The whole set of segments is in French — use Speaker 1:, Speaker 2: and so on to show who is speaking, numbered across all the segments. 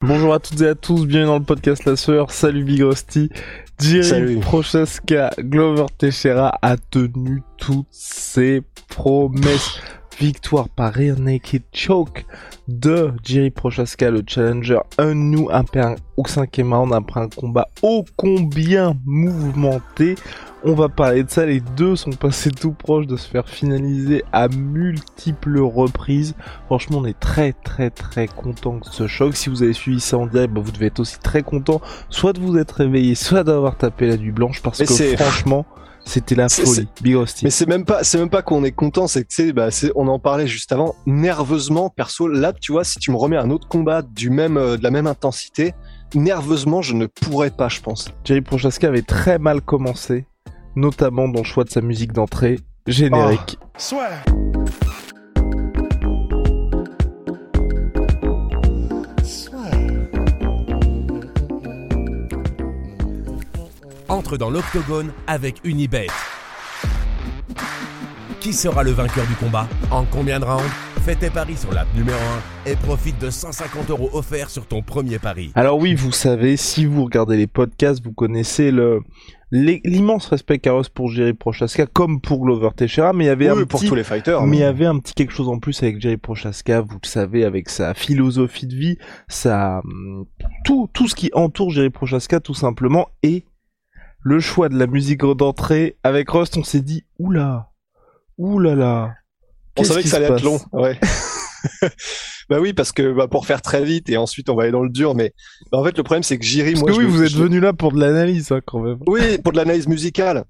Speaker 1: Bonjour à toutes et à tous, bienvenue dans le podcast La Sœur, salut Big Rusty. Jerry. Prochaska, Glover Teixeira a tenu toutes ses promesses. Victoire par Rear Naked Choke de Jerry Prochaska, le challenger, un new après un, au cinquième round, après un combat ô combien mouvementé. On va parler de ça, les deux sont passés tout proches de se faire finaliser à multiples reprises. Franchement, on est très très très content de ce choc. Si vous avez suivi ça en direct, bah, vous devez être aussi très content, soit de vous être réveillé, soit d'avoir tapé la nuit blanche, parce
Speaker 2: Mais
Speaker 1: que
Speaker 2: c'est-
Speaker 1: franchement, c'était la folie. Big Rusty.
Speaker 2: Mais c'est même pas, c'est même pas qu'on est content, c'est que tu sais, bah, c'est- on en parlait juste avant. Nerveusement, perso, là, tu vois, si tu me remets un autre combat du même, euh, de la même intensité, nerveusement, je ne pourrais pas, je pense.
Speaker 1: Jerry Prochaska avait très mal commencé, notamment dans le choix de sa musique d'entrée, générique.
Speaker 3: Entre dans l'octogone avec Unibet. Qui sera le vainqueur du combat En combien de rounds Fais tes paris sur l'app numéro 1 et profite de 150 euros offerts sur ton premier pari.
Speaker 1: Alors oui, vous savez, si vous regardez les podcasts, vous connaissez le l'immense respect Carlos pour Jerry Prochaska, comme pour Glover Teixeira, mais il y avait
Speaker 2: Oui,
Speaker 1: un
Speaker 2: pour
Speaker 1: petit...
Speaker 2: tous les fighters.
Speaker 1: Mais il y avait un petit quelque chose en plus avec Jerry Prochaska, vous le savez, avec sa philosophie de vie, sa tout tout ce qui entoure Jerry Prochaska tout simplement et le choix de la musique d'entrée avec Rust, on s'est dit oula, oulala.
Speaker 2: on savait que ça allait être long, ouais. bah oui, parce que bah, pour faire très vite et ensuite on va aller dans le dur, mais bah, en fait le problème c'est que Jiri,
Speaker 1: Parce
Speaker 2: moi,
Speaker 1: que oui, vous êtes venu là pour de l'analyse hein, quand même.
Speaker 2: Oui, pour de l'analyse musicale.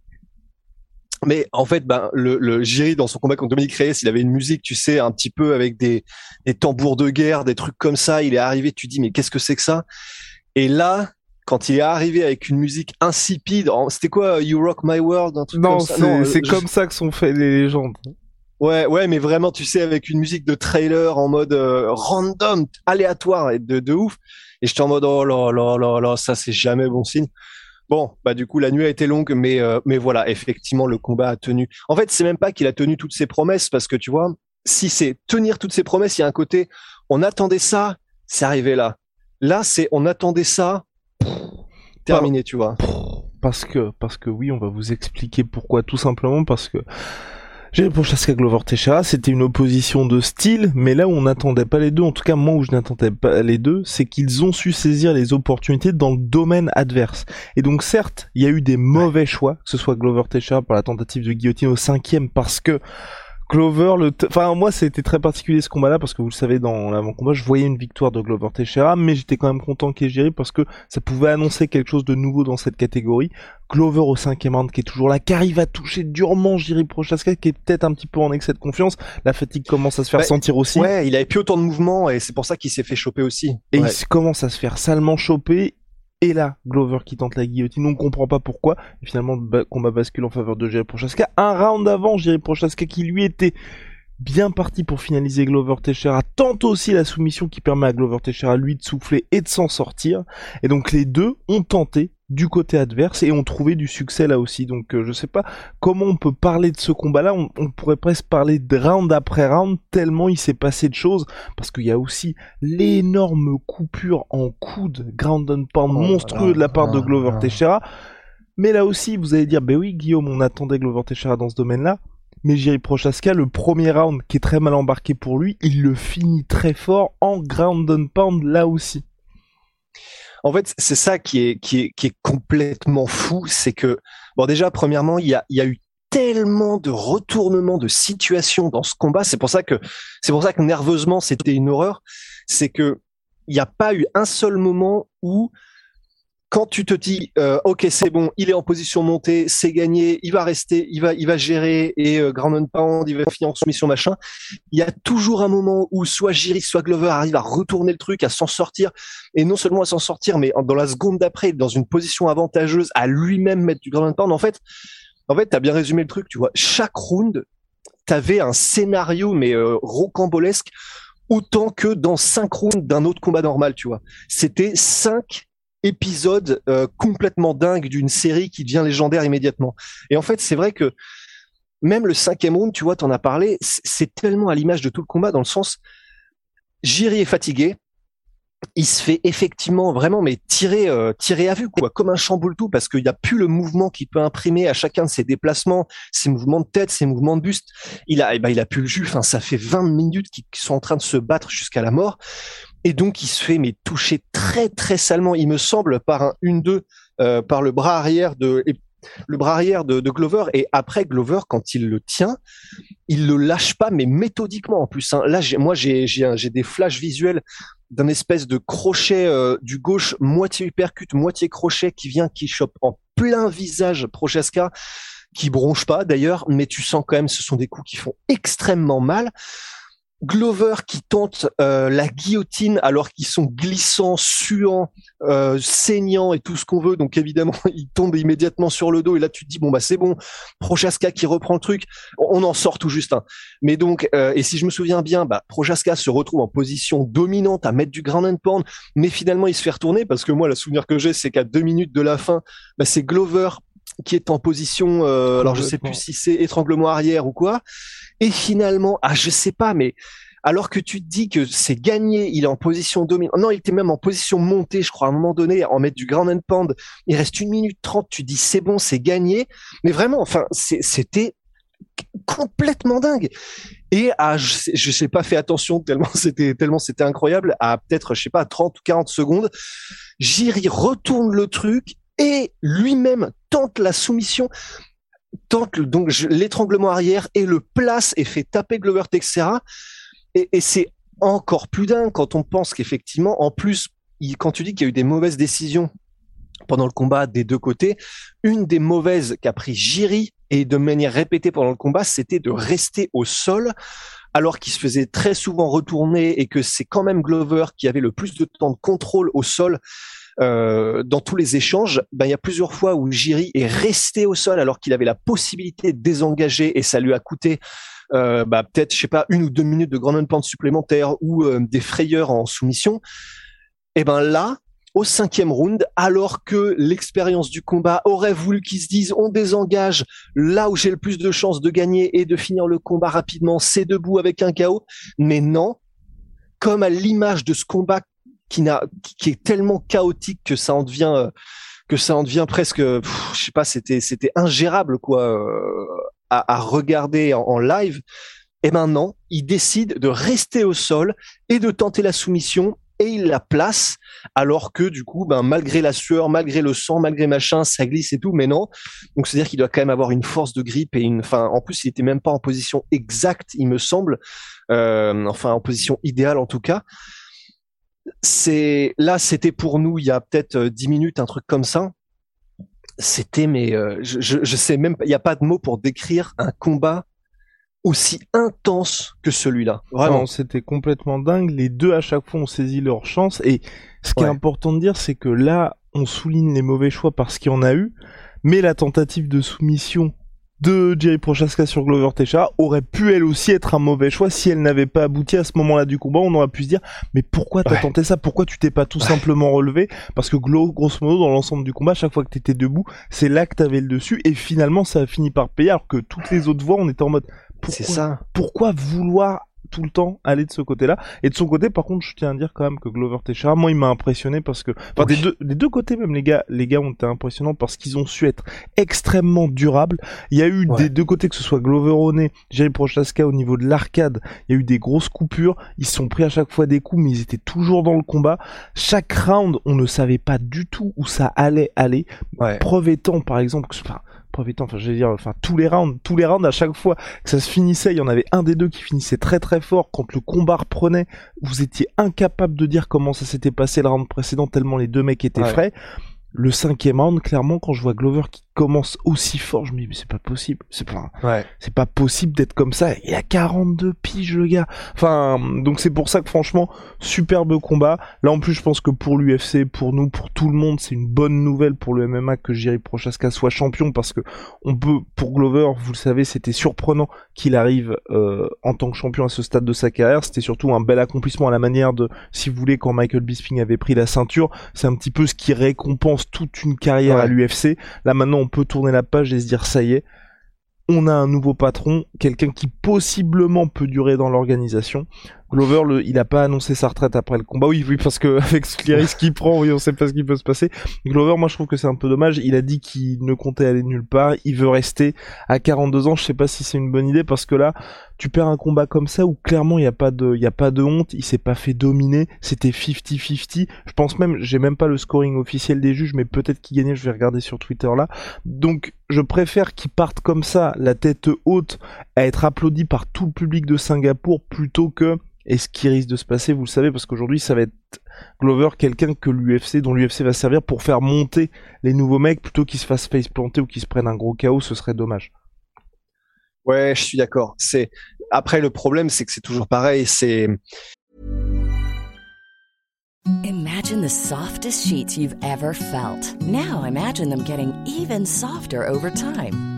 Speaker 2: Mais en fait, ben, le, le Jiri, dans son combat contre Dominique Reyes, il avait une musique, tu sais, un petit peu avec des, des tambours de guerre, des trucs comme ça. Il est arrivé, tu dis, mais qu'est-ce que c'est que ça? Et là, quand il est arrivé avec une musique insipide, c'était quoi, You Rock My World, un truc
Speaker 1: Non,
Speaker 2: comme ça?
Speaker 1: c'est
Speaker 2: euh,
Speaker 1: c'est
Speaker 2: je-
Speaker 1: comme ça que sont faites les légendes.
Speaker 2: Ouais, ouais, mais vraiment, tu sais, avec une musique de trailer en mode euh, random, aléatoire et de, de ouf. Et j'étais en mode, oh là là là là, ça c'est jamais bon signe. Bon, bah du coup, la nuit a été longue, mais euh, mais voilà, effectivement, le combat a tenu. En fait, c'est même pas qu'il a tenu toutes ses promesses, parce que tu vois, si c'est tenir toutes ses promesses, il y a un côté, on attendait ça, c'est arrivé là. Là, c'est on attendait ça, terminé, tu vois.
Speaker 1: Parce que, oui, on va vous expliquer pourquoi. Tout simplement parce que j'ai pour Chaska Glover Teixeira, c'était une opposition de style, mais là où on n'attendait pas les deux, en tout cas moi où je n'attendais pas les deux, c'est qu'ils ont su saisir les opportunités dans le domaine adverse. Et donc certes, il y a eu des mauvais choix, que ce soit Glover Teixeira pour la tentative de guillotine au cinquième, parce que Glover, le, enfin moi c'était très particulier ce combat-là parce que vous le savez dans l'avant-combat, je voyais une victoire de Glover Teixeira, mais j'étais quand même content qu'il ait géré parce que ça pouvait annoncer quelque chose de nouveau dans cette catégorie. Glover au cinquième round qui est toujours là, qui arrive à toucher durement Jiri Prochaska, qui est peut-être un petit peu en excès de confiance. La fatigue commence à se faire
Speaker 2: Bah,
Speaker 1: sentir aussi.
Speaker 2: Ouais, il avait plus autant de mouvements et c'est pour ça qu'il s'est fait choper aussi.
Speaker 1: Et
Speaker 2: Ouais.
Speaker 1: il commence à se faire salement choper. Et là, Glover qui tente la guillotine, on comprend pas pourquoi. Et finalement, le ba- combat bascule en faveur de Jerry Prochaska. Un round avant, Jerry Prochaska qui lui était bien parti pour finaliser Glover Teixeira, tente aussi la soumission qui permet à Glover Teixeira lui de souffler et de s'en sortir. Et donc les deux ont tenté du côté adverse et ont trouvé du succès là aussi. Donc euh, je sais pas comment on peut parler de ce combat-là. On, on pourrait presque parler de round après round tellement il s'est passé de choses parce qu'il y a aussi l'énorme coupure en coude ground and pound
Speaker 2: Oh
Speaker 1: monstrueux
Speaker 2: là
Speaker 1: de la part de Glover
Speaker 2: là.
Speaker 1: Teixeira. Mais là aussi, vous allez dire, ben oui, Guillaume, on attendait Glover Teixeira dans ce domaine-là. Mais Jerry Prochaska, le premier round qui est très mal embarqué pour lui, il le finit très fort en ground and pound là aussi.
Speaker 2: En fait, c'est ça qui est, qui est, qui est complètement fou, c'est que, bon, déjà, premièrement, il y a, il y a eu tellement de retournements de situation dans ce combat. C'est pour ça que, c'est pour ça que nerveusement, c'était une horreur. C'est que, il n'y a pas eu un seul moment où quand tu te dis euh, ok c'est bon il est en position montée c'est gagné il va rester il va il va gérer et euh, ground and pound il va finir en soumission machin. Il y a toujours un moment où soit Jiri soit Glover arrive à retourner le truc à s'en sortir. Et non seulement à s'en sortir mais dans la seconde d'après dans une position avantageuse à lui-même mettre du ground and pound en fait en fait t'as bien résumé le truc tu vois. Chaque round t'avais un scénario mais euh, rocambolesque autant que dans cinq rounds d'un autre combat normal tu vois. C'était cinq épisode euh, complètement dingue d'une série qui devient légendaire immédiatement. Et en fait, c'est vrai que même le cinquième round, tu vois, t'en as parlé, c'est tellement à l'image de tout le combat dans le sens, Jiri est fatigué, il se fait effectivement vraiment mais tirer euh, tirer à vue quoi comme un chamboule tout parce qu'il n'y a plus le mouvement qu'il peut imprimer à chacun de ses déplacements ses mouvements de tête ses mouvements de buste. Il a eh ben, il a plus le jus. Enfin ça fait 20 minutes qu'ils sont en train de se battre jusqu'à la mort et donc il se fait mais toucher très très salement, il me semble, par un 1-2 euh, par le bras arrière de le bras arrière de, Glover et après Glover quand il le tient, il le lâche pas mais méthodiquement en plus. Hein. Là moi j'ai j'ai des flashs visuels d'un espèce de crochet euh, du gauche moitié uppercut moitié crochet qui vient qui chope en plein visage Prochaska qui bronche pas d'ailleurs mais tu sens quand même ce sont des coups qui font extrêmement mal. Glover qui tente euh, la guillotine alors qu'ils sont glissants, suants, euh, saignants et tout ce qu'on veut. Donc évidemment, il tombe immédiatement sur le dos et là tu te dis bon bah c'est bon. Prochaska qui reprend le truc, on en sort tout juste. Hein. Mais donc euh, et si je me souviens bien, bah Prochaska se retrouve en position dominante à mettre du ground and pound, mais finalement il se fait retourner parce que moi le souvenir que j'ai c'est qu'à deux minutes de la fin, bah, c'est Glover qui est en position, euh, alors je sais plus si c'est étranglement arrière ou quoi, et finalement, ah je sais pas, mais alors que tu te dis que c'est gagné, il est en position dominante. Non, il était même en position montée, je crois, à un moment donné, en mettre du ground and pound. Il reste une minute trente, tu dis c'est bon, c'est gagné. Mais vraiment, enfin, c'était complètement dingue. Et à, je sais, sais pas fait attention tellement c'était tellement c'était incroyable. À peut-être, je sais pas, 30 ou 40 secondes, Jiri retourne le truc et lui-même tente la soumission, tente donc l'étranglement arrière et le place et fait taper Glover Texera. Et, c'est encore plus dingue quand on pense qu'effectivement, en plus, quand tu dis qu'il y a eu des mauvaises décisions pendant le combat des deux côtés, une des mauvaises qu'a pris Jiri et de manière répétée pendant le combat, c'était de rester au sol alors qu'il se faisait très souvent retourner et que c'est quand même Glover qui avait le plus de temps de contrôle au sol euh, dans tous les échanges, ben, il y a plusieurs fois où Jiri est resté au sol alors qu'il avait la possibilité de désengager et ça lui a coûté euh, bah, peut-être, je sais pas, une ou deux minutes de grand pente supplémentaire ou euh, des frayeurs en soumission. Et ben là, au cinquième round, alors que l'expérience du combat aurait voulu qu'ils se disent on désengage là où j'ai le plus de chances de gagner et de finir le combat rapidement, c'est debout avec un chaos. Mais non, comme à l'image de ce combat qui n'a qui est tellement chaotique que ça en devient euh, que ça en devient presque je sais pas c'était c'était ingérable quoi euh, à, à, regarder en, live. Et maintenant il décide de rester au sol et de tenter la soumission et il la place alors que du coup ben malgré la sueur malgré le sang malgré machin ça glisse et tout. Mais non. Donc c'est à dire qu'il doit quand même avoir une force de grippe et une enfin en plus il était même pas en position exacte il me semble. Euh, enfin en position idéale en tout cas c'est là, c'était pour nous il y a peut-être euh, dix minutes, un truc comme ça. C'était, mais euh, je, je, sais même, il n'y a pas de mots pour décrire un combat aussi intense que celui-là.
Speaker 1: Vraiment, c'était complètement dingue. Les deux à chaque fois ont saisi leur chance. Et ce qui est important de dire, c'est que là, on souligne les mauvais choix parce qu'il y en a eu, mais la tentative de soumission de Jerry Prochaska sur Glover Techa aurait pu elle aussi être un mauvais choix si elle n'avait pas abouti à ce moment-là du combat. On aurait pu se dire, mais pourquoi t'as tenté ça? Pourquoi tu t'es pas tout simplement relevé? Parce que grosso modo, dans l'ensemble du combat, chaque fois que t'étais debout, c'est là que t'avais le dessus. Et finalement, ça a fini par payer alors que toutes les autres voix, on était en mode, pourquoi, ça. pourquoi vouloir tout le temps aller de ce côté-là. Et de son côté, par contre, je tiens à dire quand même que Glover Teixeira, moi, il m'a impressionné parce que, enfin, des, deux, des deux côtés même, les gars, les gars ont été impressionnants parce qu'ils ont su être extrêmement durables. Il y a eu des deux côtés, que ce soit Glover Oné, Jerry Prochaska au niveau de l'arcade, il y a eu des grosses coupures. Ils se sont pris à chaque fois des coups, mais ils étaient toujours dans le combat. Chaque round, on ne savait pas du tout où ça allait aller. Preuve étant, par exemple, que, enfin, enfin, je veux dire, enfin, tous les rounds, tous les rounds, à chaque fois que ça se finissait, il y en avait un des deux qui finissait très très fort. Quand le combat reprenait, vous étiez incapable de dire comment ça s'était passé le round précédent, tellement les deux mecs étaient frais. Le cinquième round, clairement, quand je vois Glover qui commence aussi fort, je me dis, mais c'est pas possible. C'est pas,
Speaker 2: Ouais.
Speaker 1: c'est pas possible d'être comme ça. Il a 42 piges, le gars. Enfin, donc c'est pour ça que franchement, superbe combat. Là, en plus, je pense que pour l'UFC, pour nous, pour tout le monde, c'est une bonne nouvelle pour le MMA que Jiri Prochaska soit champion parce que on peut, pour Glover, vous le savez, c'était surprenant qu'il arrive euh, en tant que champion à ce stade de sa carrière. C'était surtout un bel accomplissement à la manière de, si vous voulez, quand Michael Bisping avait pris la ceinture, c'est un petit peu ce qui récompense toute une carrière à l'UFC. Là, maintenant, on peut tourner la page et se dire, ça y est, on a un nouveau patron, quelqu'un qui possiblement peut durer dans l'organisation. Glover, il a pas annoncé sa retraite après le combat. Oui, oui, parce que avec risques qu'il prend, oui, on sait pas ce qui peut se passer. Glover, moi, je trouve que c'est un peu dommage. Il a dit qu'il ne comptait aller nulle part. Il veut rester à 42 ans. Je sais pas si c'est une bonne idée parce que là, tu perds un combat comme ça où clairement il y a pas de, a pas de honte. Il s'est pas fait dominer. C'était 50-50. Je pense même, j'ai même pas le scoring officiel des juges, mais peut-être qu'il gagnait. Je vais regarder sur Twitter là. Donc, je préfère qu'il parte comme ça, la tête haute, à être applaudi par tout le public de Singapour plutôt que et ce qui risque de se passer, vous le savez, parce qu'aujourd'hui, ça va être Glover, quelqu'un que l'UFC, dont l'UFC va servir pour faire monter les nouveaux mecs, plutôt qu'ils se fassent face planter ou qu'ils se prennent un gros chaos, ce serait dommage.
Speaker 2: Ouais, je suis d'accord. C'est après le problème, c'est que c'est toujours pareil. C'est
Speaker 4: Imagine the softest sheets you've ever felt. Now imagine them getting even softer over time.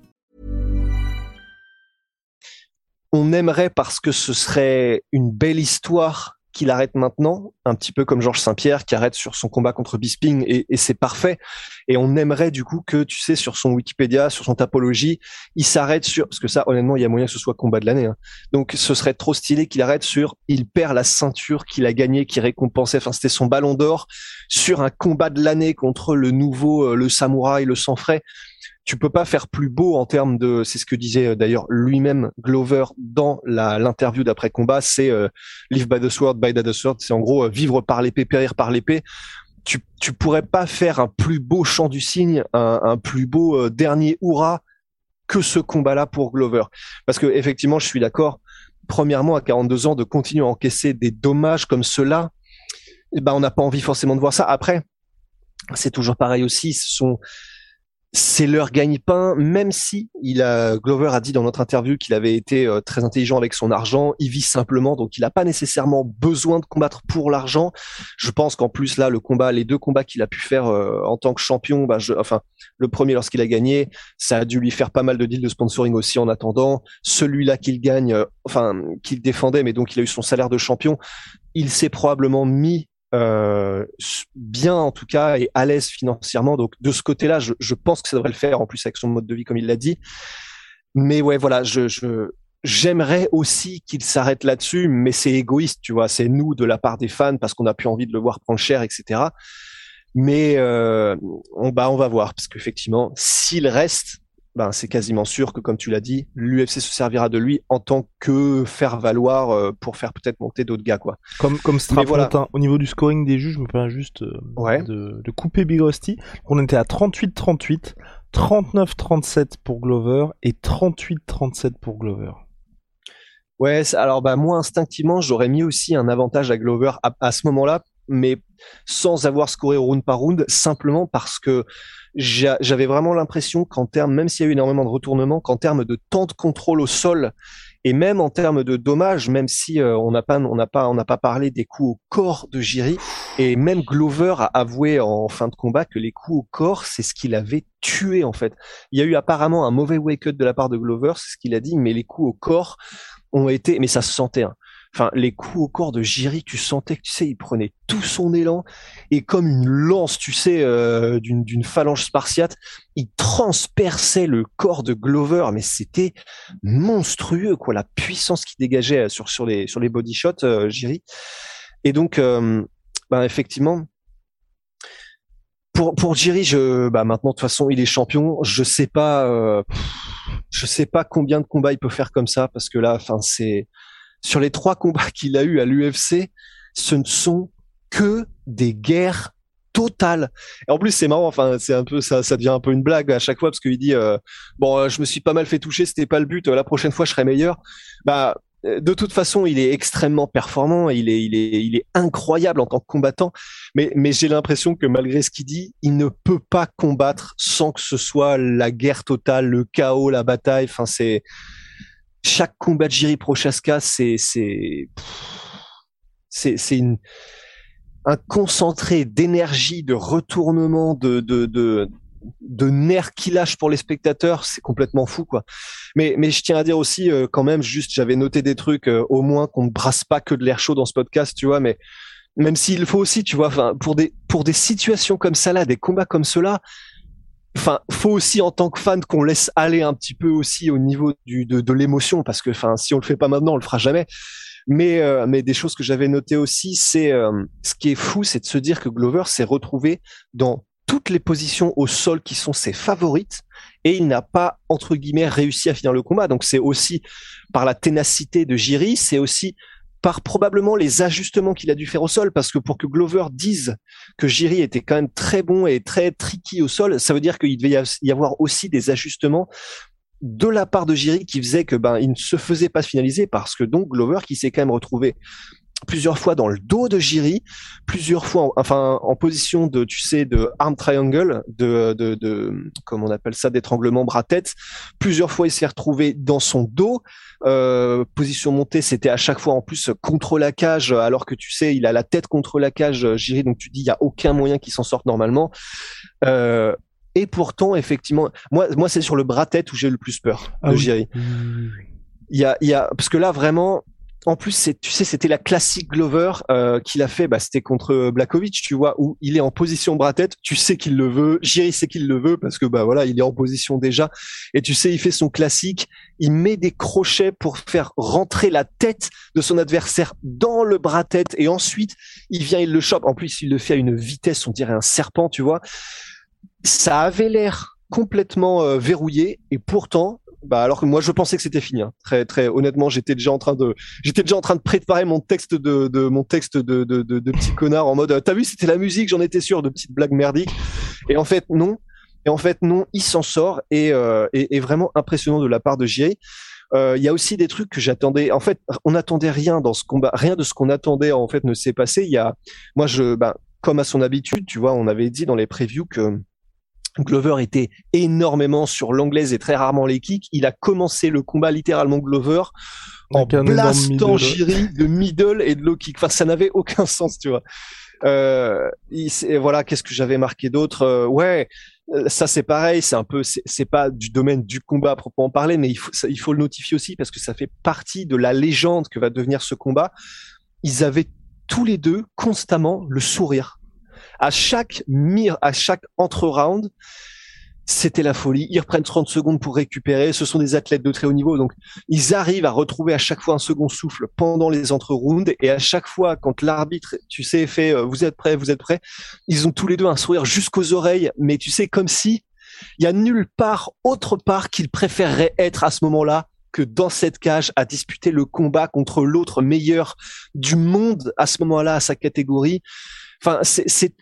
Speaker 2: On aimerait parce que ce serait une belle histoire qu'il arrête maintenant, un petit peu comme Georges Saint-Pierre qui arrête sur son combat contre Bisping et, c'est parfait. Et on aimerait du coup que, tu sais, sur son Wikipédia, sur son tapologie, il s'arrête sur, parce que ça, honnêtement, il y a moyen que ce soit combat de l'année. hein. Donc ce serait trop stylé qu'il arrête sur, il perd la ceinture qu'il a gagnée, qui récompensait, enfin c'était son ballon d'or, sur un combat de l'année contre le nouveau, euh, le samouraï, le sang frais tu peux pas faire plus beau en termes de, c'est ce que disait euh, d'ailleurs lui-même Glover dans l'interview d'après combat, c'est euh, live by the sword, by the sword, c'est en gros euh, vivre par l'épée, périr par l'épée. Tu tu pourrais pas faire un plus beau chant du cygne, un, plus beau dernier hurrah que ce combat-là pour Glover, parce que effectivement, je suis d'accord. Premièrement, à 42 ans, de continuer à encaisser des dommages comme ceux-là, eh ben on n'a pas envie forcément de voir ça. Après, c'est toujours pareil aussi. Ce sont c'est leur gagne-pain, même si il a, Glover a dit dans notre interview qu'il avait été euh, très intelligent avec son argent, il vit simplement, donc il n'a pas nécessairement besoin de combattre pour l'argent. Je pense qu'en plus là, le combat, les deux combats qu'il a pu faire euh, en tant que champion, bah, je, enfin le premier lorsqu'il a gagné, ça a dû lui faire pas mal de deals de sponsoring aussi en attendant. Celui-là qu'il gagne, euh, enfin qu'il défendait, mais donc il a eu son salaire de champion, il s'est probablement mis euh, bien en tout cas et à l'aise financièrement. Donc de ce côté-là, je, je, pense que ça devrait le faire en plus avec son mode de vie comme il l'a dit. Mais ouais, voilà, je, je j'aimerais aussi qu'il s'arrête là-dessus, mais c'est égoïste, tu vois. C'est nous de la part des fans parce qu'on a plus envie de le voir prendre cher, etc. Mais euh, bah, on va voir parce qu'effectivement, s'il reste, ben, c'est quasiment sûr que, comme tu l'as dit, l'UFC se servira de lui en tant que faire valoir euh, pour faire peut-être monter d'autres gars, quoi.
Speaker 1: Comme, comme Strapontin, voilà. au niveau du scoring des juges, je me permets juste euh,
Speaker 2: ouais.
Speaker 1: de, de, couper Big Rusty. On était à 38-38, 39-37 pour Glover et 38-37 pour Glover.
Speaker 2: Ouais, alors bah moi instinctivement j'aurais mis aussi un avantage à Glover à, à ce moment-là, mais sans avoir scoré round par round, simplement parce que j'avais vraiment l'impression qu'en termes, même s'il y a eu énormément de retournements, qu'en termes de temps de contrôle au sol et même en termes de dommages, même si euh, on n'a pas, on n'a pas, on n'a pas parlé des coups au corps de Jiri, et même Glover a avoué en fin de combat que les coups au corps, c'est ce qu'il avait tué en fait. Il y a eu apparemment un mauvais wake up de la part de Glover, c'est ce qu'il a dit, mais les coups au corps ont été, mais ça se sentait. Hein. Enfin, les coups au corps de Jiri, tu sentais que tu sais, il prenait tout son élan et comme une lance, tu sais, euh, d'une phalange spartiate, il transperçait le corps de Glover, mais c'était monstrueux, quoi, la puissance qui dégageait sur sur les sur les body shots, euh, Jiri. Et donc, euh, ben effectivement, pour pour Jiri, je bah maintenant de toute façon il est champion. Je sais pas, euh, je sais pas combien de combats il peut faire comme ça parce que là, enfin c'est sur les trois combats qu'il a eu à l'UFC, ce ne sont que des guerres totales. Et en plus c'est marrant, enfin c'est un peu ça, ça devient un peu une blague à chaque fois parce qu'il dit euh, bon euh, je me suis pas mal fait toucher, c'était pas le but. La prochaine fois je serai meilleur. Bah euh, de toute façon, il est extrêmement performant, il est, il est, il est incroyable en tant que combattant. Mais, mais j'ai l'impression que malgré ce qu'il dit, il ne peut pas combattre sans que ce soit la guerre totale, le chaos, la bataille. Enfin, c'est chaque combat de Jiri Prochaska, c'est, c'est, c'est, un concentré d'énergie, de retournement, de, de, de, de nerfs qui lâche pour les spectateurs, c'est complètement fou quoi. Mais mais je tiens à dire aussi euh, quand même juste j'avais noté des trucs euh, au moins qu'on ne brasse pas que de l'air chaud dans ce podcast, tu vois, mais même s'il faut aussi, tu vois, enfin pour des pour des situations comme ça là, des combats comme cela, enfin faut aussi en tant que fan qu'on laisse aller un petit peu aussi au niveau du de, de l'émotion parce que enfin si on le fait pas maintenant, on le fera jamais. Mais euh, mais des choses que j'avais notées aussi, c'est ce qui est fou, c'est de se dire que Glover s'est retrouvé dans toutes les positions au sol qui sont ses favorites et il n'a pas entre guillemets réussi à finir le combat. Donc c'est aussi par la ténacité de Jiri, c'est aussi par probablement les ajustements qu'il a dû faire au sol, parce que pour que Glover dise que Jiri était quand même très bon et très tricky au sol, ça veut dire qu'il devait y avoir aussi des ajustements de la part de Jiri qui faisait que ben il ne se faisait pas finaliser parce que donc Glover qui s'est quand même retrouvé plusieurs fois dans le dos de Jiri, plusieurs fois, en, enfin, en position de, tu sais, de arm triangle, de, de, de comment on appelle ça, d'étranglement bras-tête. Plusieurs fois, il s'est retrouvé dans son dos. Euh, position montée, c'était à chaque fois en plus contre la cage, alors que tu sais, il a la tête contre la cage, Jiri, donc tu dis, il y a aucun moyen qu'il s'en sorte normalement. Euh, et pourtant, effectivement, moi, moi, c'est sur le bras-tête où j'ai le plus peur de ah Jiri. Il y a, il y a, parce que là, vraiment, en plus, tu sais, c'était la classique Glover euh, qu'il a fait. Bah, c'était contre Blakovic, tu vois, où il est en position bras tête. Tu sais qu'il le veut. Jiri sait qu'il le veut parce que bah voilà, il est en position déjà. Et tu sais, il fait son classique. Il met des crochets pour faire rentrer la tête de son adversaire dans le bras tête. Et ensuite, il vient, il le chope. En plus, il le fait à une vitesse, on dirait un serpent, tu vois. Ça avait l'air complètement euh, verrouillé et pourtant bah alors que moi je pensais que c'était fini. Hein. Très très honnêtement, j'étais déjà en train de j'étais déjà en train de préparer mon texte de, de mon texte de, de, de, de petit connard en mode t'as vu c'était la musique, j'en étais sûr de petites blagues merdiques. Et en fait non. Et en fait non, il s'en sort et, euh, et, vraiment impressionnant de la part de J.A. Euh, il y a aussi des trucs que j'attendais. En fait, on n'attendait rien dans ce combat. Rien de ce qu'on attendait en fait ne s'est passé. Il y a, moi je, ben, comme à son habitude, tu vois, on avait dit dans les previews que Glover était énormément sur l'anglaise et très rarement les kicks. Il a commencé le combat littéralement Glover en blastant Jiri de middle et de low kick. Enfin, ça n'avait aucun sens, tu vois. Euh, voilà, qu'est-ce que j'avais marqué d'autre? Euh, Ouais, euh, ça c'est pareil, c'est un peu, c'est pas du domaine du combat à proprement parler, mais il faut, il faut le notifier aussi parce que ça fait partie de la légende que va devenir ce combat. Ils avaient tous les deux constamment le sourire à chaque mire, à chaque entre-round, c'était la folie. Ils reprennent 30 secondes pour récupérer. Ce sont des athlètes de très haut niveau. Donc, ils arrivent à retrouver à chaque fois un second souffle pendant les entre-rounds. Et à chaque fois, quand l'arbitre, tu sais, fait, euh, vous êtes prêts, vous êtes prêts, ils ont tous les deux un sourire jusqu'aux oreilles. Mais tu sais, comme si il y a nulle part, autre part qu'ils préféreraient être à ce moment-là que dans cette cage à disputer le combat contre l'autre meilleur du monde à ce moment-là à sa catégorie. Enfin, c'est,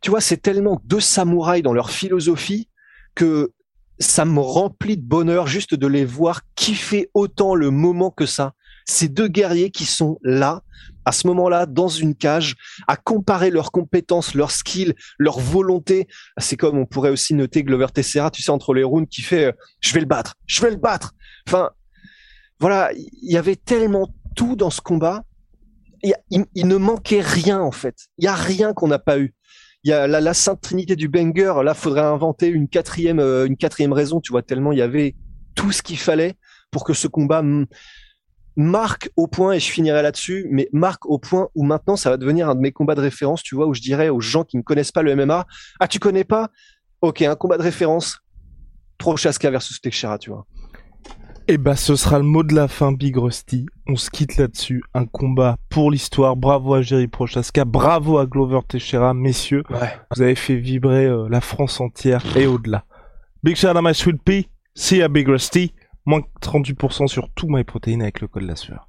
Speaker 2: tu vois, c'est tellement deux samouraïs dans leur philosophie que ça me remplit de bonheur juste de les voir kiffer autant le moment que ça. Ces deux guerriers qui sont là, à ce moment-là, dans une cage, à comparer leurs compétences, leurs skills, leur volonté. C'est comme on pourrait aussi noter Glover Tessera, tu sais, entre les rounds, qui fait euh, je vais le battre, je vais le battre. Enfin, voilà, il y avait tellement tout dans ce combat il, ne manquait rien en fait. Il y a rien qu'on n'a pas eu. Il y a la, sainte trinité du banger. Là, faudrait inventer une quatrième, euh, une quatrième raison. Tu vois tellement il y avait tout ce qu'il fallait pour que ce combat marque au point et je finirai là-dessus, mais marque au point où maintenant ça va devenir un de mes combats de référence. Tu vois où je dirais aux gens qui ne connaissent pas le MMA, ah tu connais pas? Ok, un combat de référence. Prochaska versus Teixeira, tu vois.
Speaker 1: Et bah ce sera le mot de la fin, Big Rusty. On se quitte là-dessus. Un combat pour l'histoire. Bravo à Jerry Prochaska, bravo à Glover Teixeira, messieurs.
Speaker 2: Ouais.
Speaker 1: Vous avez fait vibrer euh, la France entière et au-delà. Big shout out my sweet pea. See ya Big Rusty. Moins 38% sur tout my protéines avec le code la sueur.